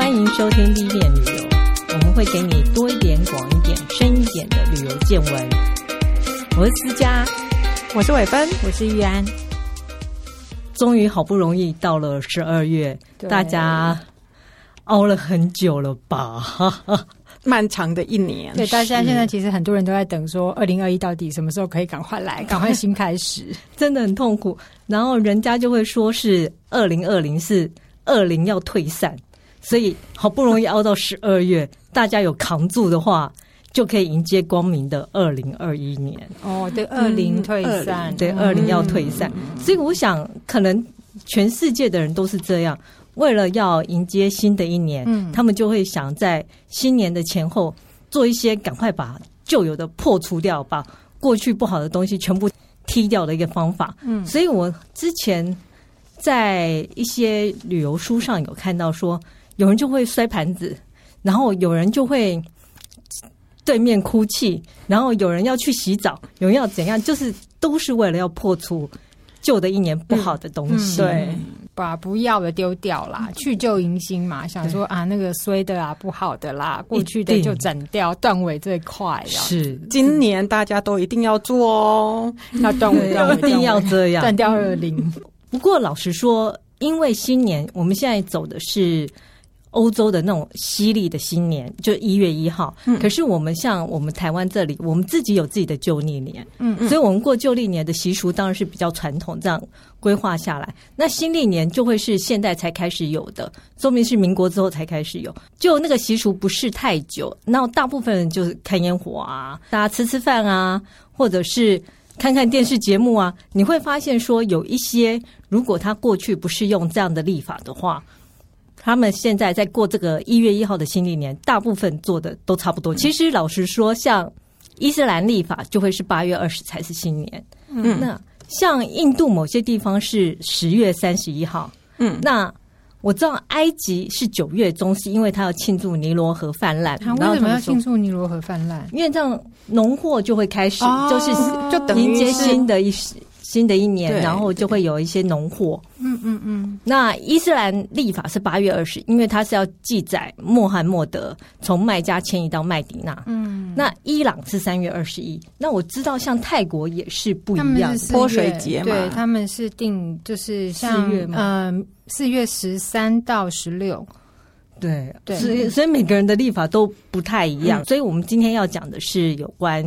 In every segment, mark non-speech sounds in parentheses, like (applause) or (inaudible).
欢迎收听 B 面旅游，我们会给你多一点、广一点、深一点的旅游见闻。我是思佳，我是伟芬，我是玉安。终于好不容易到了十二月，大家熬了很久了吧？(laughs) 漫长的一年，对，大家现在其实很多人都在等，说二零二一到底什么时候可以赶快来，(laughs) 赶快新开始，真的很痛苦。然后人家就会说是二零二零是二零要退散，所以好不容易熬到十二月，大家有扛住的话，就可以迎接光明的二零二一年。哦，对，二零退散，嗯、对，二零要退散，嗯。所以我想，可能全世界的人都是这样。为了要迎接新的一年，嗯，他们就会想在新年的前后做一些赶快把旧有的破除掉，把过去不好的东西全部踢掉的一个方法。嗯，所以我之前在一些旅游书上有看到说，有人就会摔盘子，然后有人就会对面哭泣，然后有人要去洗澡，有人要怎样，就是都是为了要破除旧的一年不好的东西。嗯嗯、对。把不要的丢掉啦，去旧迎新嘛。想说啊，那个衰的啊，不好的啦，过去的就斩掉，断尾最快。是，今年大家都一定要做哦，那断尾一定要这样，断掉二零。不过老实说，因为新年我们现在走的是。欧洲的那种犀利的新年就一月一号，嗯，可是我们像我们台湾这里，我们自己有自己的旧历年，嗯，嗯，所以我们过旧历年的习俗当然是比较传统，这样规划下来。那新历年就会是现代才开始有的，说明是民国之后才开始有，就那个习俗不是太久。那大部分人就是看烟火啊，大家吃吃饭啊，或者是看看电视节目啊，你会发现说有一些，如果他过去不是用这样的立法的话。他们现在在过这个一月一号的新历年，大部分做的都差不多。其实老实说，像伊斯兰历法就会是八月二十才是新年。嗯，那像印度某些地方是十月三十一号。嗯，那我知道埃及是九月中，是因为他要庆祝尼罗河泛滥。他为什么要庆祝尼罗河泛滥？因为这样农货就会开始，哦、就是就等迎接新的一。新的一年，然后就会有一些农货。嗯嗯嗯。那伊斯兰历法是八月二十，因为它是要记载穆罕默德从麦加迁移到麦迪那。嗯。那伊朗是三月二十一。那我知道，像泰国也是不一样，泼水节嘛。对，他们是定就是像嗯，四月十三到十六。对对，所以所以每个人的立法都不太一样。所以我们今天要讲的是有关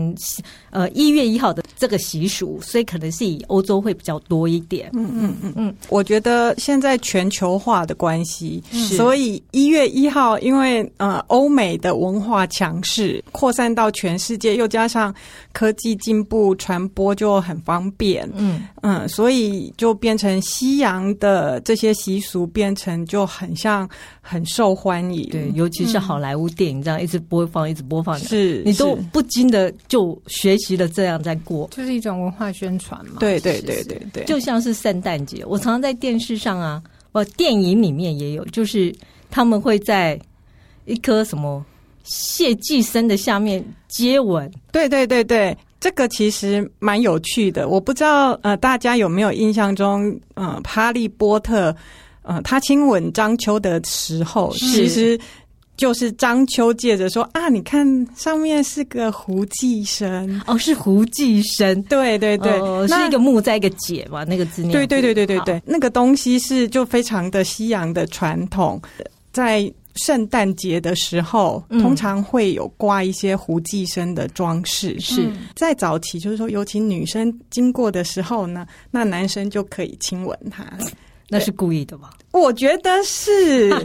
呃一月一号的。这个习俗，所以可能是以欧洲会比较多一点。嗯嗯嗯嗯，我觉得现在全球化的关系，所以一月一号，因为呃欧美的文化强势扩散到全世界，又加上科技进步传播就很方便。嗯嗯，所以就变成西洋的这些习俗变成就很像很受欢迎。对，尤其是好莱坞电影这样一直播放，一直播放，是你都不禁的就学习了这样在过。就是一种文化宣传嘛，对对对对对，就像是圣诞节，我常常在电视上啊，哦，电影里面也有，就是他们会在一棵什么谢祭生的下面接吻，对对对对，这个其实蛮有趣的，我不知道呃大家有没有印象中，呃，哈利波特，呃，他亲吻章丘的时候，其实。就是章丘借着说啊，你看上面是个胡寄生。哦，是胡寄生，对对对，哦、是一个木在一个解嘛，那个字念。对对对对对对，那个东西是就非常的西洋的传统，在圣诞节的时候、嗯，通常会有挂一些胡寄生的装饰。是。在早期，就是说，尤其女生经过的时候呢，那男生就可以亲吻她。那是故意的吗？我觉得是，(laughs)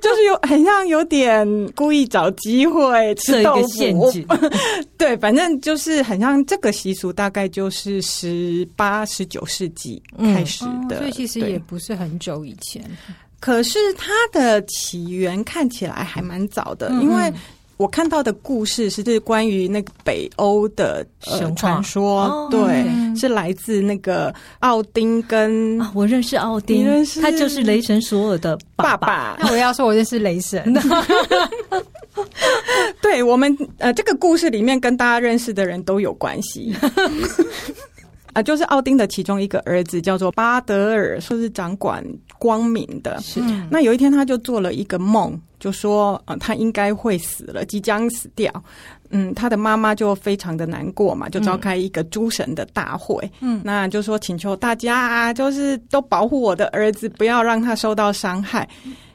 就是有很像有点故意找机会吃豆腐，陷阱。(laughs) 对，反正就是很像这个习俗，大概就是十八、十九世纪开始的，嗯哦，所以其实也不是很久以前。可是它的起源看起来还蛮早的，嗯，因为。我看到的故事是这关于那个北欧的神传说，哦，对，嗯，是来自那个奥丁跟，啊，我认识奥丁，他就是雷神索尔的爸爸。那我要说，我认识雷神。(laughs) 对，我们呃，这个故事里面跟大家认识的人都有关系。(laughs) 啊，就是奥丁的其中一个儿子叫做巴德尔，说是掌管光明的。是，那有一天他就做了一个梦，就说呃，他应该会死了，即将死掉。嗯，他的妈妈就非常的难过嘛，就召开一个诸神的大会。嗯，那就说请求大家啊，就是都保护我的儿子，不要让他受到伤害。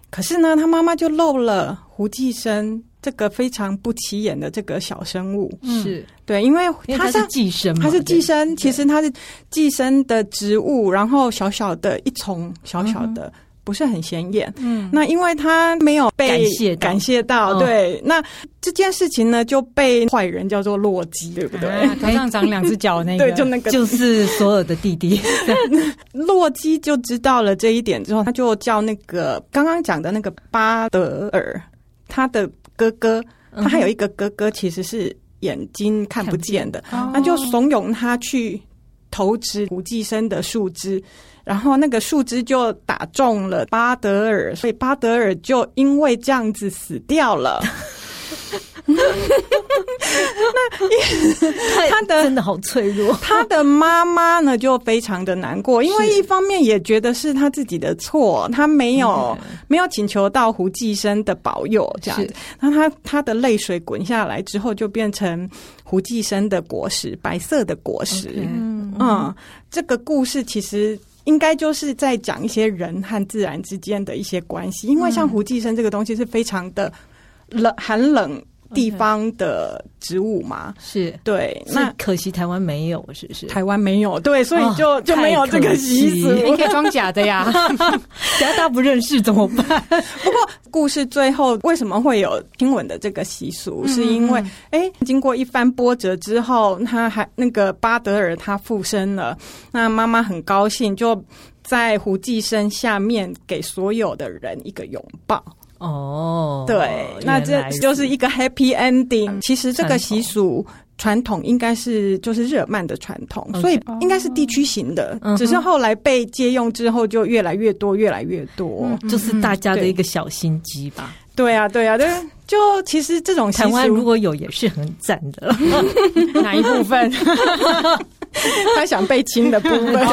可是呢，他妈妈就漏了胡寄生这个非常不起眼的这个小生物。是对，因为他是寄生，他是寄生，其实他是寄生的植物，然后小小的一丛，小小的。嗯不是很显眼，嗯，那因为他没有被感谢感谢到，对，那这件事情呢就被坏人叫做洛基，对不对？头上长两只脚那个，(laughs) 对，就那个，就是所有的弟弟。(laughs) 洛基就知道了这一点之后，他就叫那个刚刚讲的那个巴德尔，他的哥哥，他还有一个哥哥，其实是眼睛看不见的，那就怂恿他去投掷无寄生的树枝。然后那个树枝就打中了巴德尔，所以巴德尔就因为这样子死掉了。(laughs) 那 (laughs) 他的真的好脆弱，他的妈妈呢就非常的难过，因为一方面也觉得是他自己的错，他没有没有请求到胡继生的保佑，这样子。那他他的泪水滚下来之后，就变成胡继生的果实，白色的果实。嗯嗯，这个故事其实。应该就是在讲一些人和自然之间的一些关系，因为像胡继生这个东西是非常的冷，寒冷地方的植物嘛，是对。那可惜台湾没有，是不是？台湾没有，对，所以就、哦、就没有这个习俗。你可以装假的呀 (laughs) (laughs) 假大家不认识怎么办？(laughs) 不过故事最后为什么会有亲吻的这个习俗？是因为哎、嗯，经过一番波折之后，他还那个巴德尔他附身了，那妈妈很高兴，就在胡寄生下面给所有的人一个拥抱。哦，对，那这就是一个 happy ending。其实这个习俗传统应该是就是日耳曼的传统，所以应该是地区型的，只是后来被借用之后就越来越多，越来越多，就是大家的一个小心机吧。对啊，对啊，对，就其实这种习俗台湾如果有也是很赞的。(laughs) 哪一部分？(laughs) 他想被亲的部分，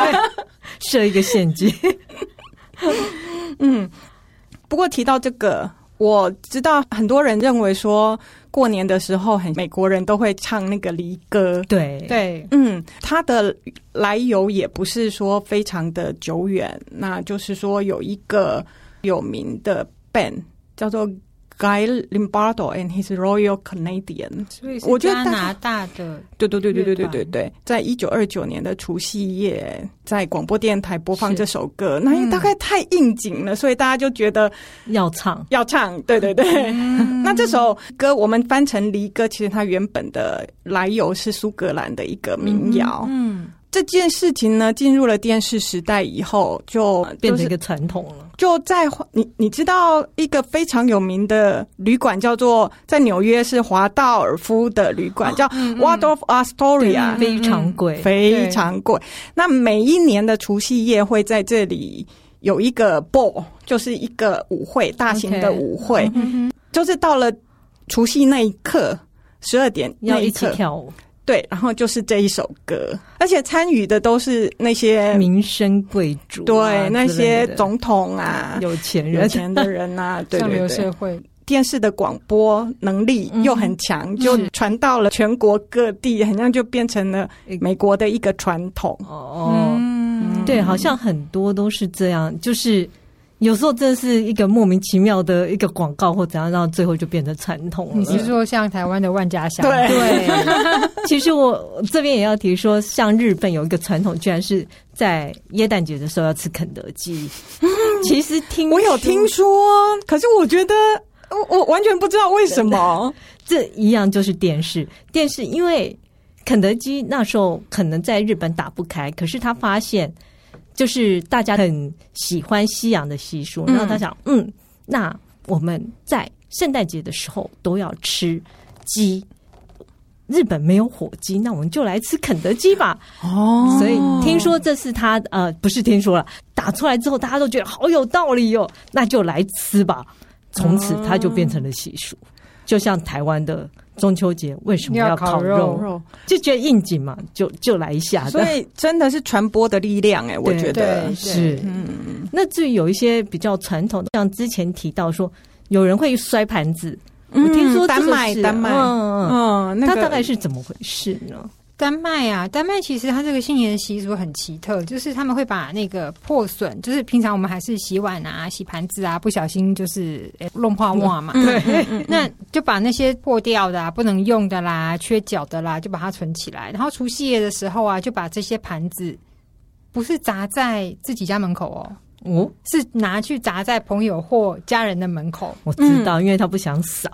(laughs) 设一个陷阱。嗯。不过提到这个，我知道很多人认为说过年的时候，很美国人都会唱那个离歌。对对，嗯，它的来由也不是说非常的久远，那就是说有一个有名的 band 叫做。Guy Lombardo and his Royal Canadian，所以是加拿大的，对对对对对对对对，在一九二九年的除夕夜，在广播电台播放这首歌，那因为大概太应景了，所以大家就觉得要唱要唱，对对对。嗯、那这首歌我们翻成离歌，其实它原本的来由是苏格兰的一个民谣。嗯。嗯这件事情呢，进入了电视时代以后，就变成一个传统了。就在你你知道一个非常有名的旅馆，叫做在纽约是华道尔夫的旅馆，叫 Waldorf Astoria，非常贵，非常贵。那每一年的除夕夜会在这里有一个 ball，就是一个舞会，大型的舞会，就是到了除夕那一刻，十二点那一刻要一起跳舞。对，然后就是这一首歌，而且参与的都是那些民生贵族，对，那些总统啊，有钱人、有钱的人啊，对 (laughs) 对对。社会。电视的广播能力又很强，就传到了全国各地，好像就变成了美国的一个传统。哦，对，好像很多都是这样，就是。有时候真的是一个莫名其妙的一个广告或怎样，然后最后就变成传统了。你是说像台湾的万家香？对，对 (laughs) 其实我这边也要提说，像日本有一个传统，居然是在耶诞节的时候要吃肯德基。嗯、(laughs) 其实听我有听说，可是我觉得我我完全不知道为什么。(laughs) 这一样就是电视，电视因为肯德基那时候可能在日本打不开，可是他发现。就是大家很喜欢西洋的习俗，然后他想，嗯，那我们在圣诞节的时候都要吃鸡。日本没有火鸡，那我们就来吃肯德基吧。哦，所以听说这是他呃，不是听说了，打出来之后大家都觉得好有道理哟，那就来吃吧。从此他就变成了习俗。就像台湾的中秋节为什么要烤肉？就觉得应景嘛，就就来一下。所以真的是传播的力量哎、欸，我觉得是。嗯，那至于有一些比较传统的，像之前提到说，有人会摔盘子，嗯、我听说丹麦，丹麦，嗯嗯，那大概是怎么回事呢？丹麦啊，丹麦其实它这个新年的习俗很奇特，就是他们会把那个破损，就是平常我们还是洗碗啊、洗盘子啊，不小心就是弄破碗嘛，对，那就把那些破掉的、啊、不能用的啦、缺角的啦，就把它存起来。然后除夕夜的时候啊，就把这些盘子不是砸在自己家门口哦。哦，是拿去砸在朋友或家人的门口。我知道，因为他不想扫。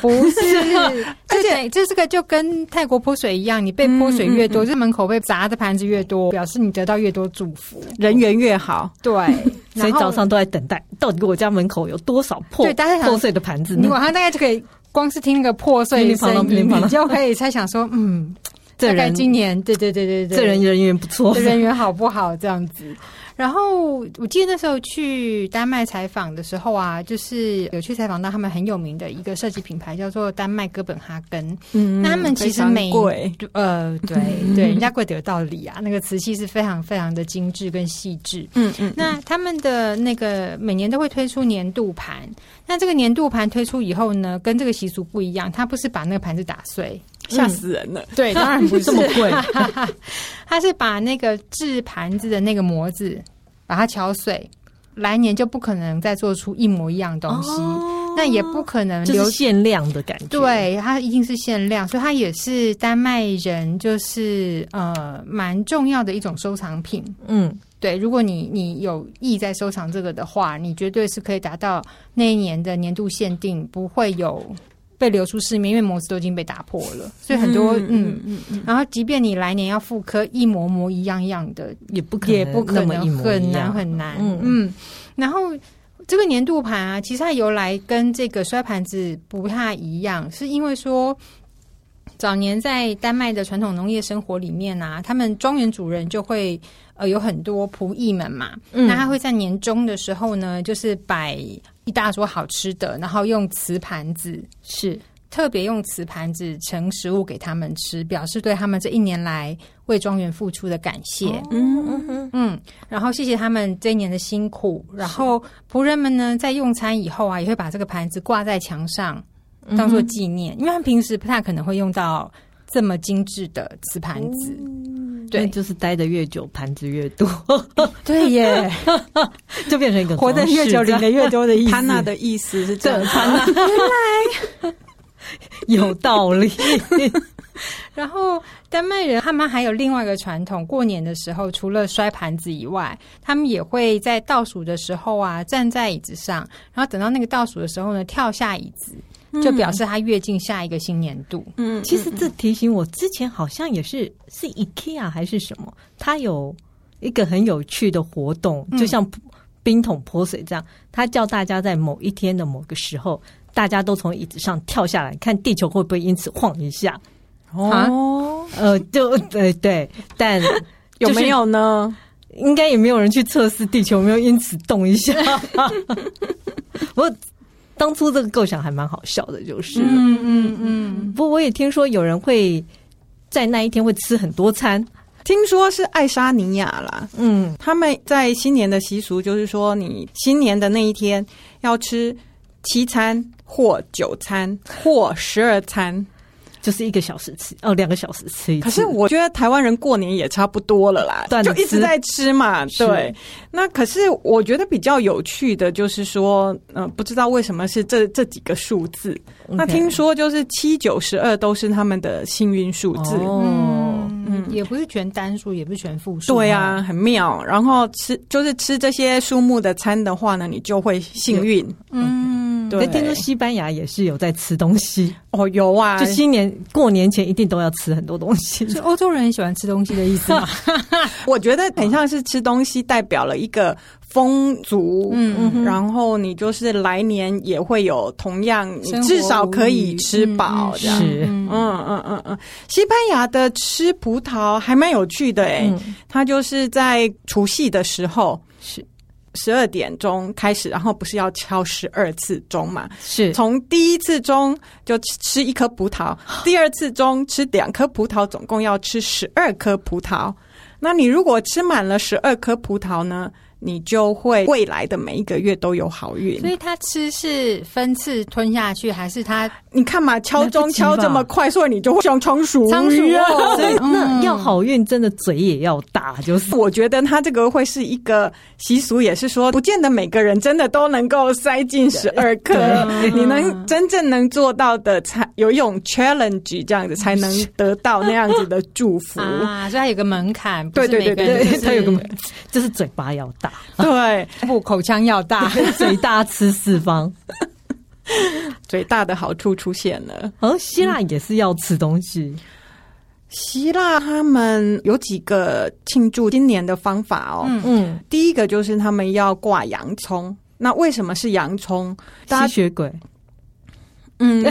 不是，(laughs) 而且这这个就跟泰国泼水一样，你被泼水越多，这门口被砸的盘子越多，表示你得到越多祝福，人缘越好。对，(laughs) 所以早上都在等待，到底我家门口有多少破破碎的盘子？你晚上大概就可以光是听个破碎的声音，你就可以猜想说，嗯，大概今年，对对对对对，这人人缘不错，这人缘好不好？这样子。然后我记得那时候去丹麦采访的时候啊，就是有去采访到他们很有名的一个设计品牌，叫做丹麦哥本哈根。嗯，那他们其实每贵呃，对对，(laughs) 人家贵得有道理啊。那个瓷器是非常非常的精致跟细致。嗯嗯。那他们的那个每年都会推出年度盘。那这个年度盘推出以后呢，跟这个习俗不一样，他不是把那个盘子打碎。吓死人了！对，当然不是这么贵。(laughs) 他是把那个制盘子的那个模子把它敲碎，来年就不可能再做出一模一样东西。哦、那也不可能留限量的感觉。对，它一定是限量，所以它也是丹麦人就是呃蛮重要的一种收藏品。嗯，对，如果你你有意在收藏这个的话，你绝对是可以达到那一年的年度限定，不会有。被流出市面，因为模子都已经被打破了，所以很多嗯嗯然后即便你来年要复刻一模模一样样的，也不可能也不可能很难很难。嗯嗯，然后这个年度盘啊，其实它由来跟这个摔盘子不太一样，是因为说早年在丹麦的传统农业生活里面啊，他们庄园主人就会呃有很多仆役们嘛，嗯，那他会在年终的时候呢，就是摆。一大桌好吃的，然后用瓷盘子，是特别用瓷盘子盛食物给他们吃，表示对他们这一年来为庄园付出的感谢。嗯嗯嗯，嗯，然后谢谢他们这一年的辛苦。然后仆人们呢，在用餐以后啊，也会把这个盘子挂在墙上，当做纪念，嗯，因为他们平时不太可能会用到这么精致的瓷盘子。嗯对，就是待的越久，盘子越多。(laughs) 对耶，(laughs) 就变成一个活得越久，领的越多的意思。潘娜的意思是这样。潘娜，(laughs) 原来有道理。然后丹麦人他们还有另外一个传统，过年的时候除了摔盘子以外，他们也会在倒数的时候啊，站在椅子上，然后等到那个倒数的时候呢，跳下椅子。就表示他跃进下一个新年度。嗯，其实这提醒我之前好像也是是 IKEA 还是什么，他有一个很有趣的活动，就像冰桶泼水这样，他叫大家在某一天的某个时候，大家都从椅子上跳下来，看地球会不会因此晃一下。哦，呃，就对对，但 (laughs) 有没有呢？应该也没有人去测试地球有没有因此动一下。(laughs) (laughs) 我。当初这个构想还蛮好笑的，就是，嗯嗯嗯。不过我也听说有人会在那一天会吃很多餐，听说是爱沙尼亚啦。嗯，他们在新年的习俗就是说，你新年的那一天要吃七餐或九餐或十二餐。就是一个小时吃哦，两个小时吃一次。可是我觉得台湾人过年也差不多了啦，就一直在吃嘛。对，那可是我觉得比较有趣的就是说，嗯、呃，不知道为什么是这这几个数字。那听说就是七九十二都是他们的幸运数字。哦，嗯，嗯也不是全单数，也不是全复数。对啊，很妙。然后吃就是吃这些树木的餐的话呢，你就会幸运。嗯。对，听说西班牙也是有在吃东西哦，有啊，就新年过年前一定都要吃很多东西。就欧洲人很喜欢吃东西的意思吗？(laughs) 我觉得很像是吃东西代表了一个风足，嗯嗯，然后你就是来年也会有同样，你至少可以吃饱这样。是，嗯嗯嗯嗯。西班牙的吃葡萄还蛮有趣的诶，它就是在除夕的时候是。十二点钟开始，然后不是要敲十二次钟嘛？是从第一次钟就吃一颗葡萄，(gasps) 第二次钟吃两颗葡萄，总共要吃十二颗葡萄。那你如果吃满了十二颗葡萄呢？你就会未来的每一个月都有好运，所以他吃是分次吞下去，还是他？你看嘛，敲钟敲这么快，所以你就会像仓鼠，仓鼠一样。所以那要好运，真的嘴也要大。就是我觉得他这个会是一个习俗，也是说，不见得每个人真的都能够塞进十二颗。你能真正能做到的，才有一种 challenge，这样子才能得到那样子的祝福 (laughs) 啊。所以它有个门槛，对对对对，它有个门，就是嘴巴要大。(laughs) 对，(laughs) 不口腔要大，(laughs) 嘴大吃四方。嘴大的好处出现了。而希腊也是要吃东西。嗯、希腊他们有几个庆祝新年的方法哦。嗯嗯，第一个就是他们要挂洋葱。那为什么是洋葱？吸血鬼。嗯，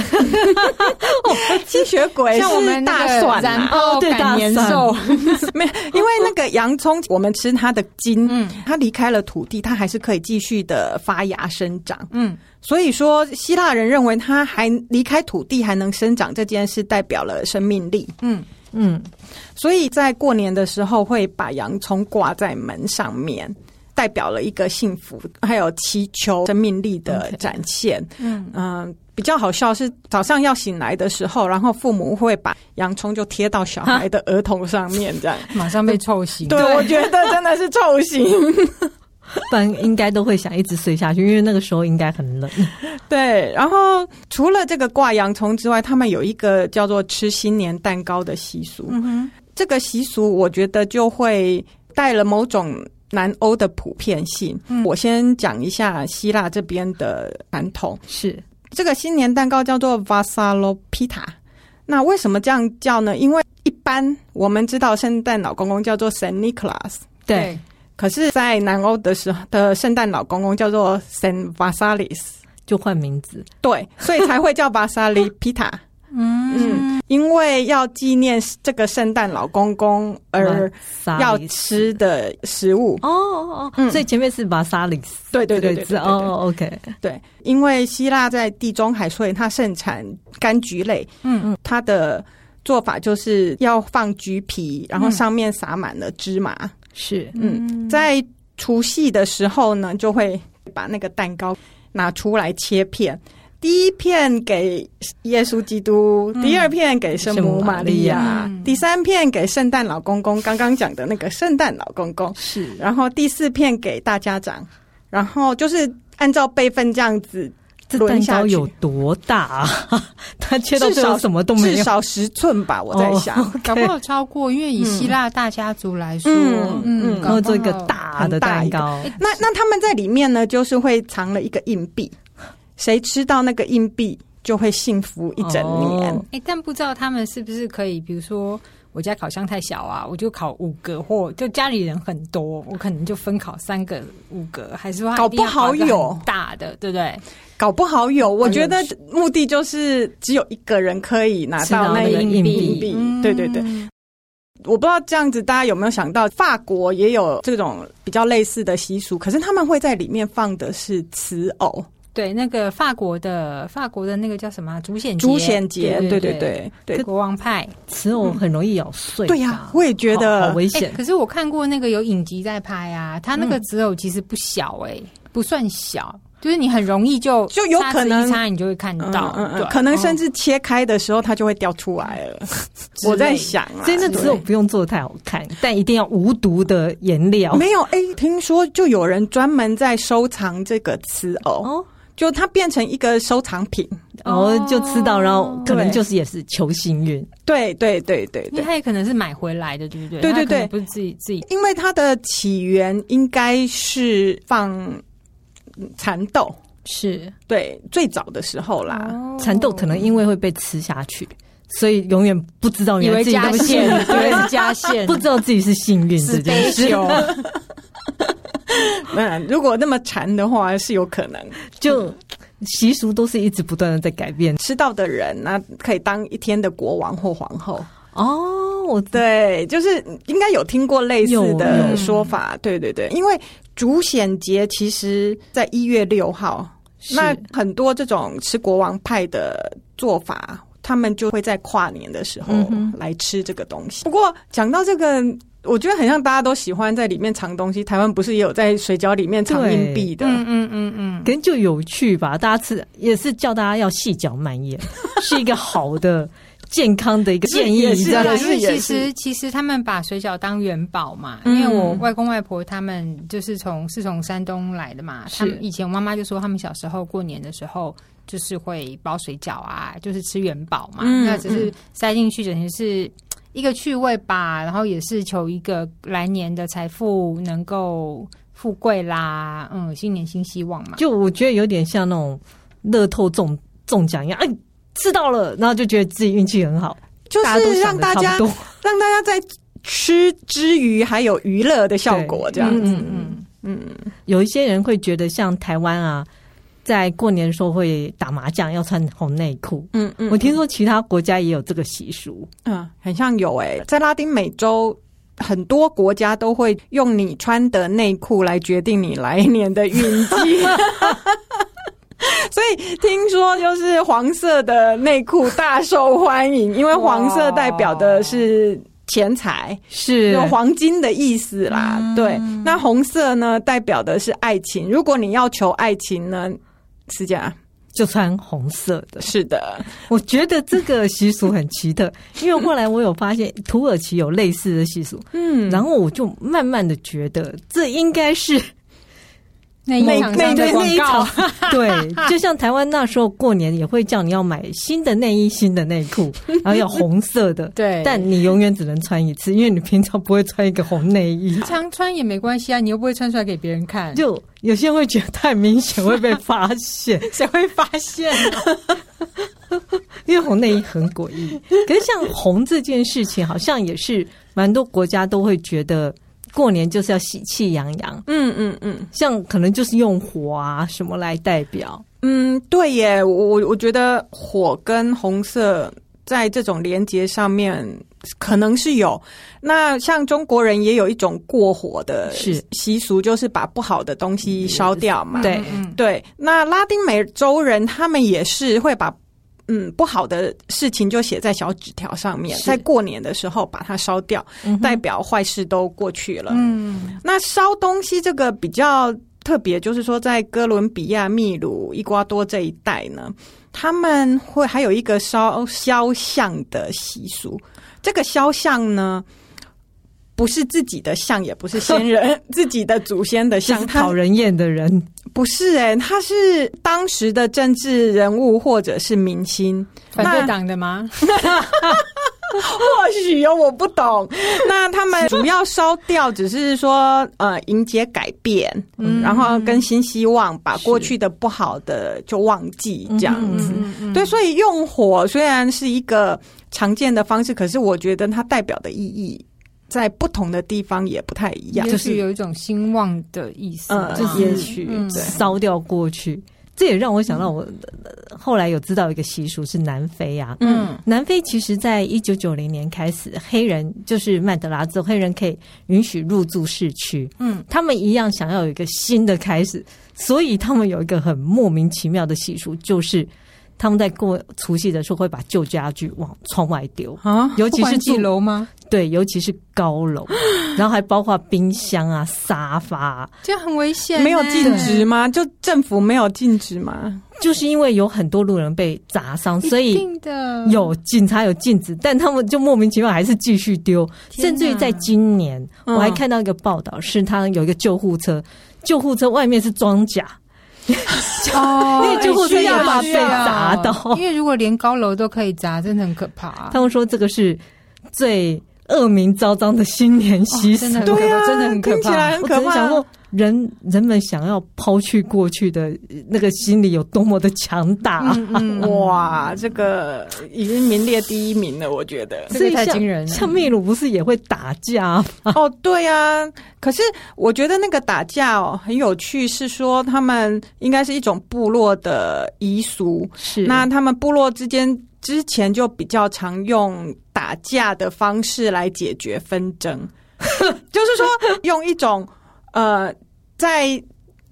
(laughs) 吸血鬼像我们大蒜啊，哦，对，大年兽。(laughs) 没有，因为那个洋葱，我们吃它的茎，嗯，它离开了土地，它还是可以继续的发芽生长，嗯，所以说希腊人认为它还离开土地还能生长这件事代表了生命力，嗯。嗯，所以在过年的时候会把洋葱挂在门上面。代表了一个幸福，还有祈求生命力的展现。嗯。嗯、呃，比较好笑是早上要醒来的时候，然后父母会把洋葱就贴到小孩的额头上面，这样 (laughs) 马上被臭醒。对，我觉得真的是臭醒，(laughs) 不然应该都会想一直睡下去，因为那个时候应该很冷。(laughs) 对，然后除了这个挂洋葱之外，他们有一个叫做吃新年蛋糕的习俗。嗯哼，这个习俗我觉得就会带了某种。南欧的普遍性，嗯、我先讲一下希腊这边的传统。是这个新年蛋糕叫做 Vasalopita。那为什么这样叫呢？因为一般我们知道圣诞老公公叫做 Saint Nicholas，对。可是，在南欧的时候的圣诞老公公叫做 Saint Vasalis，就换名字。对，所以才会叫 Vasalopita。嗯嗯，因为要纪念这个圣诞老公公而要吃的食物。哦哦哦，所以前面是巴萨里斯，对对对对哦，OK，对，因为希腊在地中海，所以它盛产柑橘类，嗯嗯，它的做法就是要放橘皮，然后上面撒满了芝麻，是。嗯，在除夕的时候呢，就会把那个蛋糕拿出来切片。第一片给耶稣基督，第二片给圣母玛利亚，第三片给圣诞老公公，刚刚讲的那个圣诞老公公是，然后第四片给大家长，然后就是按照辈分这样子轮下去。有多大啊？他切到最后什么都没有，至少十寸吧？我在想，搞不好超过，因为以希腊大家族来说，嗯，然后做一个大的蛋糕。那那他们在里面呢，就是会藏了一个硬币。谁吃到那个硬币就会幸福一整年。哎、哦欸，但不知道他们是不是可以，比如说我家烤箱太小啊，我就烤五个，或就家里人很多，我可能就分烤三个、五个，还是说搞不好有大的，对不对？搞不好有，我觉得目的就是只有一个人可以拿到那个硬币。对对对，嗯、我不知道这样子大家有没有想到，法国也有这种比较类似的习俗，可是他们会在里面放的是瓷偶。对，那个法国的法国的那个叫什么？主显节，主显节，对对对对，国王派瓷偶很容易咬碎。对呀，我也觉得好危险。可是我看过那个有影集在拍啊，他那个瓷偶其实不小哎，不算小，就是你很容易就就有可能擦你就会看到，嗯嗯，可能甚至切开的时候它就会掉出来了。(laughs) 我在想，所以那瓷偶不用做的太好看，但一定要无毒的颜料。没有哎，听说就有人专门在收藏这个瓷偶。就它变成一个收藏品，然后就吃到，然后可能就是也是求幸运。对对对对，因为它也可能是买回来的，对不对？对对对，不是自己自己。因为它的起源应该是放蚕豆，是对最早的时候啦。蚕豆可能因为会被吃下去，所以永远不知道以为加馅，以为是加馅，(laughs) 不知道自己是幸运这件事。(laughs) (laughs) 嗯，如果那么馋的话，是有可能。就习俗都是一直不断的在改变，吃到的人那可以当一天的国王或皇后。哦，哦，对，就是应该有听过类似的说法。对对对，因为主显节其实在一月六号，那很多这种吃国王派的做法，他们就会在跨年的时候来吃这个东西。不过讲到这个。我觉得很像大家都喜欢在里面藏东西。台湾不是也有在水饺里面藏硬币的？嗯嗯嗯嗯，可能就有趣吧。大家吃也是叫大家要细嚼慢咽，(laughs) 是一个好的健康的一个建议。是的，因为其实其实他们把水饺当元宝嘛。因为我外公外婆他们就是从是从山东来的嘛。他们以前我妈妈就说，他们小时候过年的时候就是会包水饺啊，就是吃元宝嘛。那只是塞进去，等于是。一个趣味吧，然后也是求一个来年的财富能够富贵啦，嗯，新年新希望嘛。就我觉得有点像那种乐透中中奖一样，哎，吃到了，然后就觉得自己运气很好，就是让大家让大家在吃之余还有娱乐的效果，这样子。嗯嗯嗯，有一些人会觉得像台湾啊。在过年的时候会打麻将，要穿红内裤。嗯嗯，我听说其他国家也有这个习俗。嗯，很像有诶、欸，在拉丁美洲很多国家都会用你穿的内裤来决定你来年的运气。(laughs) 所以听说就是黄色的内裤大受欢迎，因为黄色代表的是钱财，是有黄金的意思啦。嗯、对，那红色呢代表的是爱情。如果你要求爱情呢？是这样，就穿红色的。是的，我觉得这个习俗很奇特，(laughs) 因为后来我有发现土耳其有类似的习俗，嗯，然后我就慢慢的觉得这应该是。那一场的广告，(laughs) 对，就像台湾那时候过年也会叫你要买新的内衣、新的内裤，然后要红色的，(laughs) 对，但你永远只能穿一次，因为你平常不会穿一个红内衣。常穿也没关系啊，你又不会穿出来给别人看。就有些人会觉得太明显会被发现，(laughs) 谁会发现？因为红内衣很诡异。可是像红这件事情，好像也是蛮多国家都会觉得。过年就是要喜气洋洋，嗯嗯嗯，像可能就是用火啊什么来代表，嗯，对耶，我我觉得火跟红色在这种连接上面可能是有。那像中国人也有一种过火的习俗，就是把不好的东西烧掉嘛，对对。那拉丁美洲人他们也是会把。嗯，不好的事情就写在小纸条上面，在过年的时候把它烧掉，嗯、代表坏事都过去了。嗯，那烧东西这个比较特别，就是说在哥伦比亚、秘鲁、伊瓜多这一带呢，他们会还有一个烧肖像的习俗。这个肖像呢，不是自己的像，也不是先人 (laughs) 自己的祖先的像，讨人厌的人。不是哎、欸，他是当时的政治人物或者是明星，反对党的吗？(laughs) 或许有，我不懂。那他们 (laughs) 主要烧掉，只是说呃迎接改变，嗯，然后跟新希望，把过去的不好的就忘记这样子。对，所以用火虽然是一个常见的方式，可是我觉得它代表的意义。在不同的地方也不太一样，就是有一种兴旺的意思，嗯，就是也许烧掉过去。这也让我想到，我后来有知道一个习俗是南非啊，嗯，南非其实在一九九零年开始，黑人就是曼德拉之后黑人可以允许入住市区，嗯，他们一样想要有一个新的开始，所以他们有一个很莫名其妙的习俗，就是。他们在过除夕的时候会把旧家具往窗外丢啊，尤其是几楼吗？对，尤其是高楼，(gasps) 然后还包括冰箱啊、沙发啊，这样很危险。没有禁止吗？就政府没有禁止吗？就是因为有很多路人被砸伤，所以有警察有禁止，但他们就莫名其妙还是继续丢。甚至于在今年，我还看到一个报道，是他有一个救护车，救护车外面是装甲。(laughs) 哦，因为救护车要怕被砸到，因为如果连高楼都可以砸，真的很可怕啊。他们说这个是最恶名昭彰的新年习俗，对啊，真的很可怕。听起来很可怕。我想说，人人们想要抛去过去的那个心理有多么的强大，嗯嗯、(laughs) 哇，这个已经名列第一名了，我觉得这个太惊人了。像秘鲁不是也会打架吗？(laughs) 哦，对、啊。可是我觉得那个打架哦很有趣，是说他们应该是一种部落的遗俗，是那他们部落之间之前就比较常用打架的方式来解决纷争，(laughs) 就是说用一种。呃，在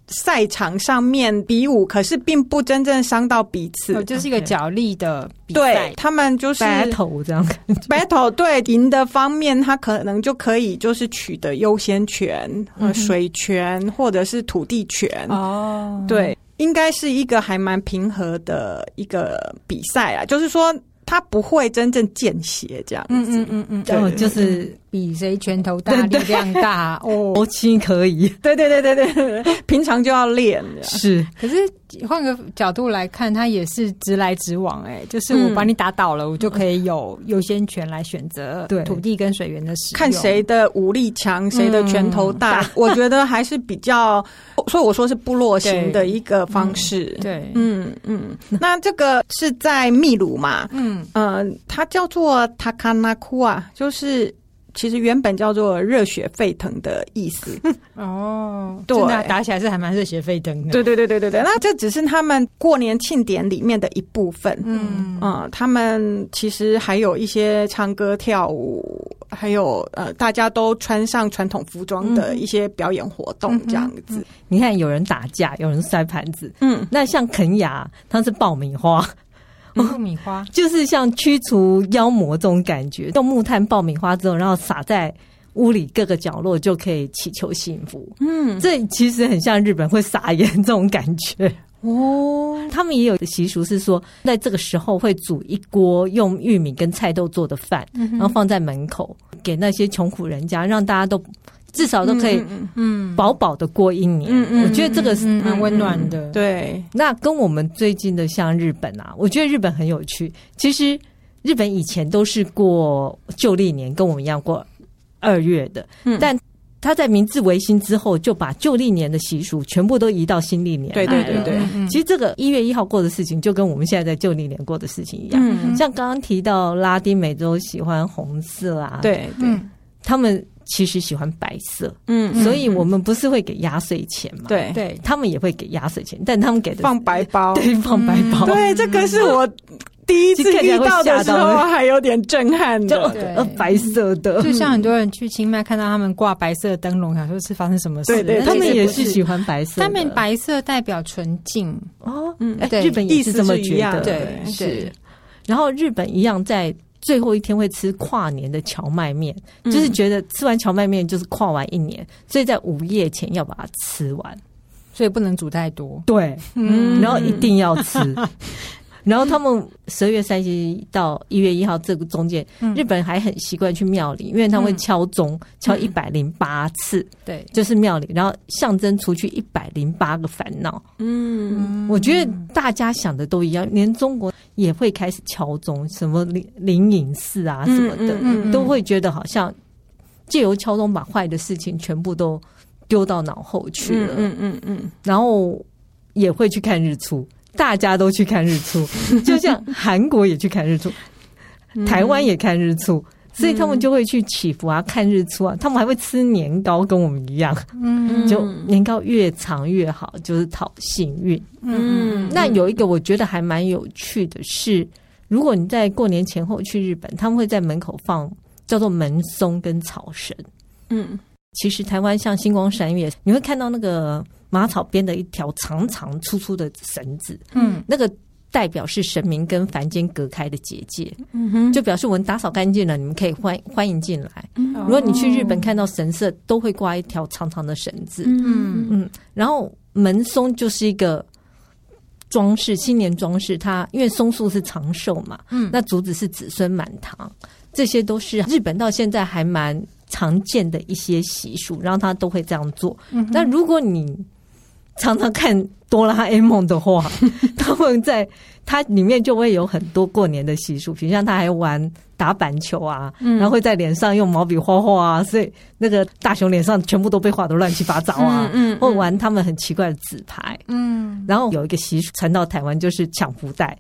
赛场上面比武，可是并不真正伤到彼此，哦，就是一个角力的比赛。对，他们就是 battle 这样，battle 对赢的方面，他可能就可以就是取得优先权，呃，水权或者是土地权。哦，对，应该是一个还蛮平和的一个比赛啊，就是说。他不会真正见血这样子，嗯嗯嗯嗯，对，对，就是比谁拳头大，力量大 (laughs) 哦，国亲可以，对对对对对，(laughs) 平常就要练，是，可是。换个角度来看，他也是直来直往，哎，就是我把你打倒了，嗯、我就可以有优先权来选择对土地跟水源的使用，看谁的武力强，谁的拳头大。嗯、(laughs) 我觉得还是比较，所以我说是部落型的一个方式。对，嗯嗯。那这个是在秘鲁嘛？嗯呃，它叫做塔卡纳库啊，就是。其实原本叫做“热血沸腾”的意思 (laughs) 哦，对，那打起来是还蛮热血沸腾的。对对对对对对，那这只是他们过年庆典里面的一部分。嗯啊、呃，他们其实还有一些唱歌跳舞，还有呃，大家都穿上传统服装的一些表演活动，这样子。嗯嗯、你看，有人打架，有人摔盘子。嗯，那像肯亚，它是爆米花。爆米花 (laughs) 就是像驱除妖魔这种感觉，用木炭爆米花之后，然后撒在屋里各个角落，就可以祈求幸福。嗯，这其实很像日本会撒盐这种感觉哦。他们也有的习俗是说，在这个时候会煮一锅用玉米跟菜豆做的饭，然后放在门口给那些穷苦人家，让大家都。至少都可以，嗯，饱饱的过一年。嗯嗯，我觉得这个是蛮温暖的。对，那跟我们最近的像日本啊，我觉得日本很有趣。其实日本以前都是过旧历年，跟我们一样过二月的。嗯，但他在明治维新之后，就把旧历年的习俗全部都移到新历年。对对对对。其实这个一月一号过的事情，就跟我们现在在旧历年过的事情一样。嗯，像刚刚提到拉丁美洲喜欢红色啊，对对，他们。其实喜欢白色，嗯，所以我们不是会给压岁钱嘛？对。对，他们也会给压岁钱，但他们给的放白包，(laughs) 对，放白包。对，这个是我第一次遇到的时候，还有点震撼的，(laughs) 呃，白色的，就像很多人去清迈看到他们挂白色灯笼，想说是发生什么事？对对，他们也是喜欢白色，他们白色代表纯净。哦，嗯，对，日本也是这么觉得，对，是。然后日本一样在。最后一天会吃跨年的荞麦面，嗯、就是觉得吃完荞麦面就是跨完一年，所以在午夜前要把它吃完，所以不能煮太多。对，嗯，然后一定要吃。(laughs) 然后他们十二月三十一到一月一号这个中间，嗯、日本人还很习惯去庙里，因为他们会敲钟、嗯、敲一百零八次，对，就是庙里，然后象征除去一百零八个烦恼。嗯，我觉得大家想的都一样，连中国也会开始敲钟，什么灵灵隐寺啊什么的，都会觉得好像借由敲钟把坏的事情全部都丢到脑后去了。嗯，嗯嗯然后也会去看日出。大家都去看日出，(laughs) 就像韩国也去看日出，台湾也看日出，所以他们就会去祈福啊，看日出啊。他们还会吃年糕，跟我们一样。嗯，就年糕越长越好，就是讨幸运。嗯，那有一个我觉得还蛮有趣的是，如果你在过年前后去日本，他们会在门口放叫做门松跟草绳。嗯，其实台湾像星光闪月，你会看到那个。马草编的一条长长粗粗的绳子，嗯，那个代表是神明跟凡间隔开的结界，嗯哼，就表示我们打扫干净了，你们可以欢欢迎进来。嗯、如果你去日本看到神社，都会挂一条长长的绳子，嗯。嗯，然后门松就是一个装饰，新年装饰。它因为松树是长寿嘛，嗯，那竹子是子孙满堂，这些都是日本到现在还蛮常见的一些习俗，然后他都会这样做。那、嗯、哼。如果你常常看哆啦 A 梦的话，(laughs) 他们在它里面就会有很多过年的习俗，比如像他还玩打板球啊，嗯、然后会在脸上用毛笔画画啊，所以那个大熊脸上全部都被画的乱七八糟啊，嗯，嗯，或玩他们很奇怪的纸牌，嗯，然后有一个习俗传到台湾就是抢福袋。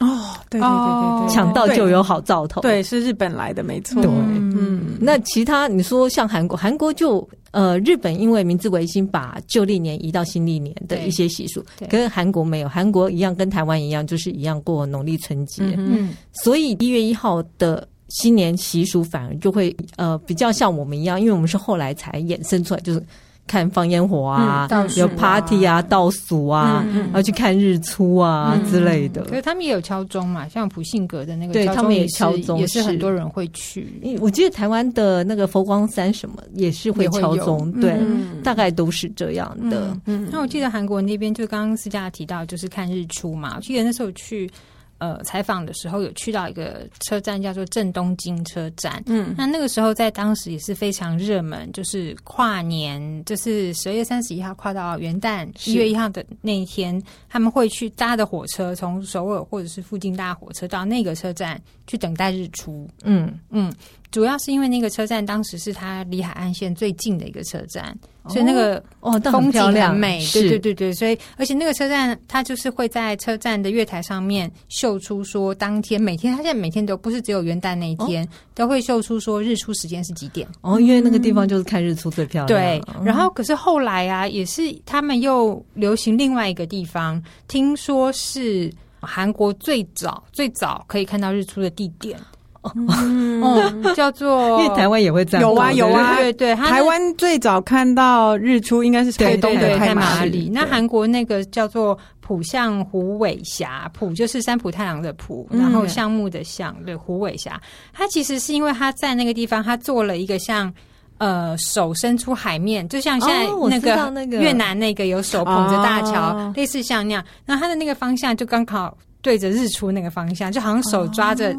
哦，对对对对对，抢到就有好兆头。对，是日本来的，没错。对，嗯，那其他你说像韩国，韩国就呃，日本因为明治维新把旧历年移到新历年的一些习俗，可是韩国没有，韩国一样跟台湾一样，就是一样过农历春节。嗯，所以一月一号的新年习俗反而就会呃比较像我们一样，因为我们是后来才衍生出来，就是。看放烟火啊，嗯、啊有 party 啊，倒数啊，嗯嗯、然后去看日出啊、嗯、之类的。可是他们也有敲钟嘛，像普信阁的那个，对他们也敲钟，也是很多人会去。我记得台湾的那个佛光山什么也是会敲钟，对，嗯、大概都是这样的。嗯，嗯那我记得韩国那边就刚刚思佳提到，就是看日出嘛。我记得那时候去。呃，采访的时候有去到一个车站，叫做正东京车站。嗯，那那个时候在当时也是非常热门，就是跨年，就是十二月三十一号跨到元旦一月一号的那一天，他们会去搭的火车，从首尔或者是附近搭火车到那个车站去等待日出。嗯嗯。主要是因为那个车站当时是它离海岸线最近的一个车站，哦、所以那个哦风景很美，哦、对对对对，所以而且那个车站它就是会在车站的月台上面秀出说当天每天，它现在每天都不是只有元旦那一天、哦、都会秀出说日出时间是几点。哦，因为那个地方就是看日出最漂亮。对，然后可是后来啊，也是他们又流行另外一个地方，听说是韩国最早最早可以看到日出的地点。嗯，叫做，(laughs) 因为台湾也会这样，有啊有啊，对对，台湾最早看到日出应该是台东的太麻里。那韩国那个叫做浦项虎尾峡，浦就是三浦太郎的浦，然后项目的项，对，虎尾峡。它其实是因为它在那个地方，它做了一个像呃手伸出海面，就像现在那个那个越南那个有手捧着大桥，类似像那样。那它的那个方向就刚好对着日出那个方向，就好像手抓着。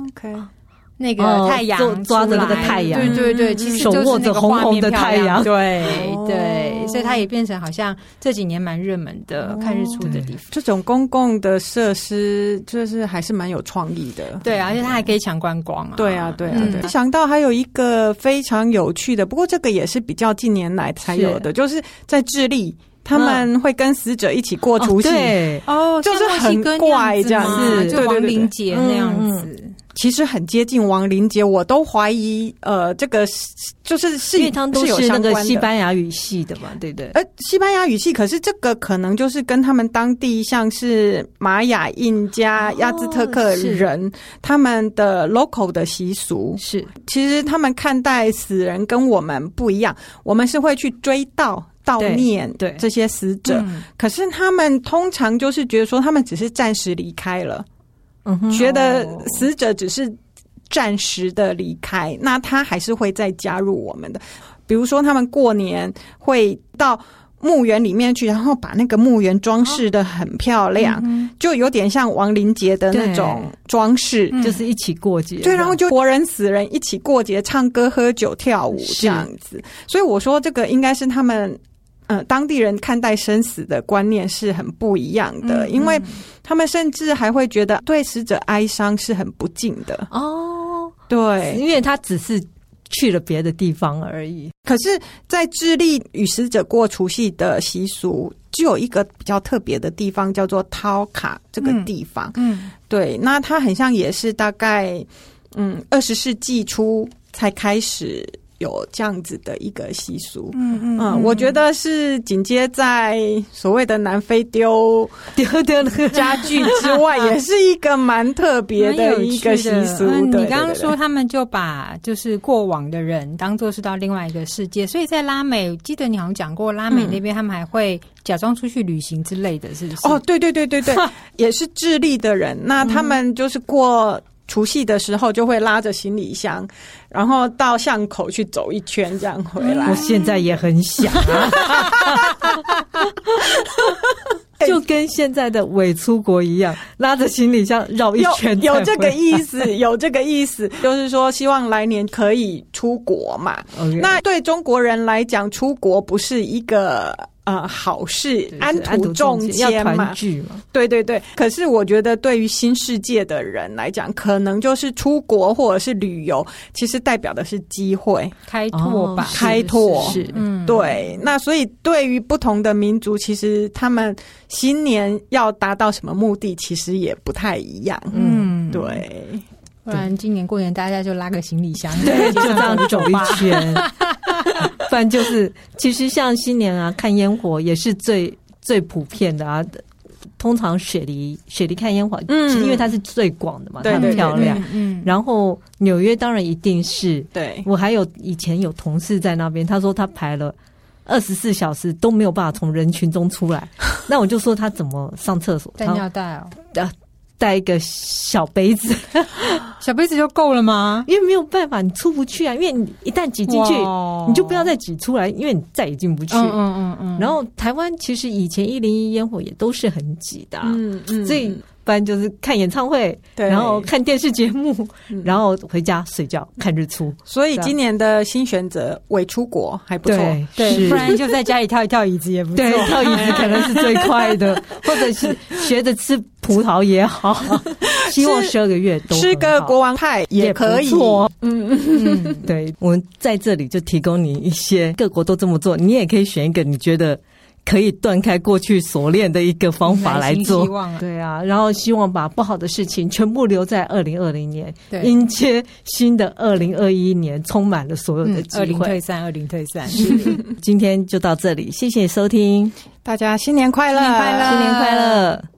那个太阳抓着那个太阳，对对对，其实手握着红红的太阳，对对，所以它也变成好像这几年蛮热门的看日出的地方。这种公共的设施就是还是蛮有创意的，对，而且它还可以抢观光啊。对啊，对啊，对。想到还有一个非常有趣的，不过这个也是比较近年来才有的，就是在智利，他们会跟死者一起过除夕，哦，就是很怪这样子，就亡灵节那样子。其实很接近亡灵节，我都怀疑，呃，这个就是是，因为都是那个西班牙语系的嘛，对不对？呃，西班牙语系，可是这个可能就是跟他们当地像是玛雅、印加、亚兹特克人他们的 local 的习俗是。其实他们看待死人跟我们不一样，我们是会去追悼、悼念对这些死者，可是他们通常就是觉得说，他们只是暂时离开了。觉得死者只是暂时的离开，那他还是会再加入我们的。比如说，他们过年会到墓园里面去，然后把那个墓园装饰的很漂亮，就有点像亡灵节的那种装饰，就是一起过节。对，然后就活人死人一起过节，唱歌、喝酒、跳舞这样子。所以我说，这个应该是他们。呃，当地人看待生死的观念是很不一样的，嗯、因为他们甚至还会觉得对死者哀伤是很不敬的。哦，对，因为他只是去了别的地方而已。可是，在智利与死者过除夕的习俗，就有一个比较特别的地方，叫做陶卡这个地方。嗯，嗯对，那它很像也是大概嗯二十世纪初才开始。有这样子的一个习俗，嗯嗯嗯，我觉得是紧接在所谓的南非丢丢丢家具之外，也是一个蛮特别的一个习俗。你刚刚说他们就把就是过往的人当做是到另外一个世界，所以在拉美，记得你好像讲过，拉美那边他们还会假装出去旅行之类的，是不是？哦，对对对对对，也是智利的人，那他们就是过。除夕的时候就会拉着行李箱，然后到巷口去走一圈，这样回来。我现在也很想啊，(laughs) 就跟现在的伪出国一样，拉着行李箱绕一圈。有，有这个意思，(laughs) 有这个意思，就是说希望来年可以出国嘛。那对中国人来讲，出国不是一个。呃好事，安土重迁嘛，嘛，对对对。可是我觉得对于新世界的人来讲，可能就是出国或者是旅游，其实代表的是机会开拓吧，开拓是，嗯，对。那所以对于不同的民族，其实他们新年要达到什么目的，其实也不太一样，嗯，对。不然今年过年大家就拉个行李箱，对，(laughs) 就这样走一圈。(laughs) 不然就是，其实像新年啊，看烟火也是最最普遍的啊。通常雪梨，雪梨看烟火，嗯，因为它是最广的嘛，它很漂亮。嗯，然后纽约当然一定是。对，我还有以前有同事在那边，他说他排了二十四小时都没有办法从人群中出来。(laughs) 那我就说他怎么上厕所？带尿袋哦。带一个小杯子，(laughs) 小杯子就够了吗？因为没有办法，你出不去啊！因为你一旦挤进去，你就不要再挤出来，因为你再也进不去。嗯嗯嗯，嗯。然后台湾其实以前一零一烟火也都是很挤的，嗯嗯，所以。不然就是看演唱会，对，然后看电视节目，然后回家睡觉看日出。所以今年的新选择伪出国还不错，对，不然就在家里跳一跳椅子也不错。对，跳椅子可能是最快的，(laughs) 或者是学着吃葡萄也好。希望十二个月都吃个国王派也可以。嗯嗯嗯，对，我们在这里就提供你一些各国都这么做，你也可以选一个你觉得。可以断开过去锁链的一个方法来做，希望对啊，然后希望把不好的事情全部留在二零二零年，迎接新的二零二一年，充满了所有的机会。二零退散，二零退散。今天就到这里，谢谢收听，大家新年快乐，新年快乐，新年快乐。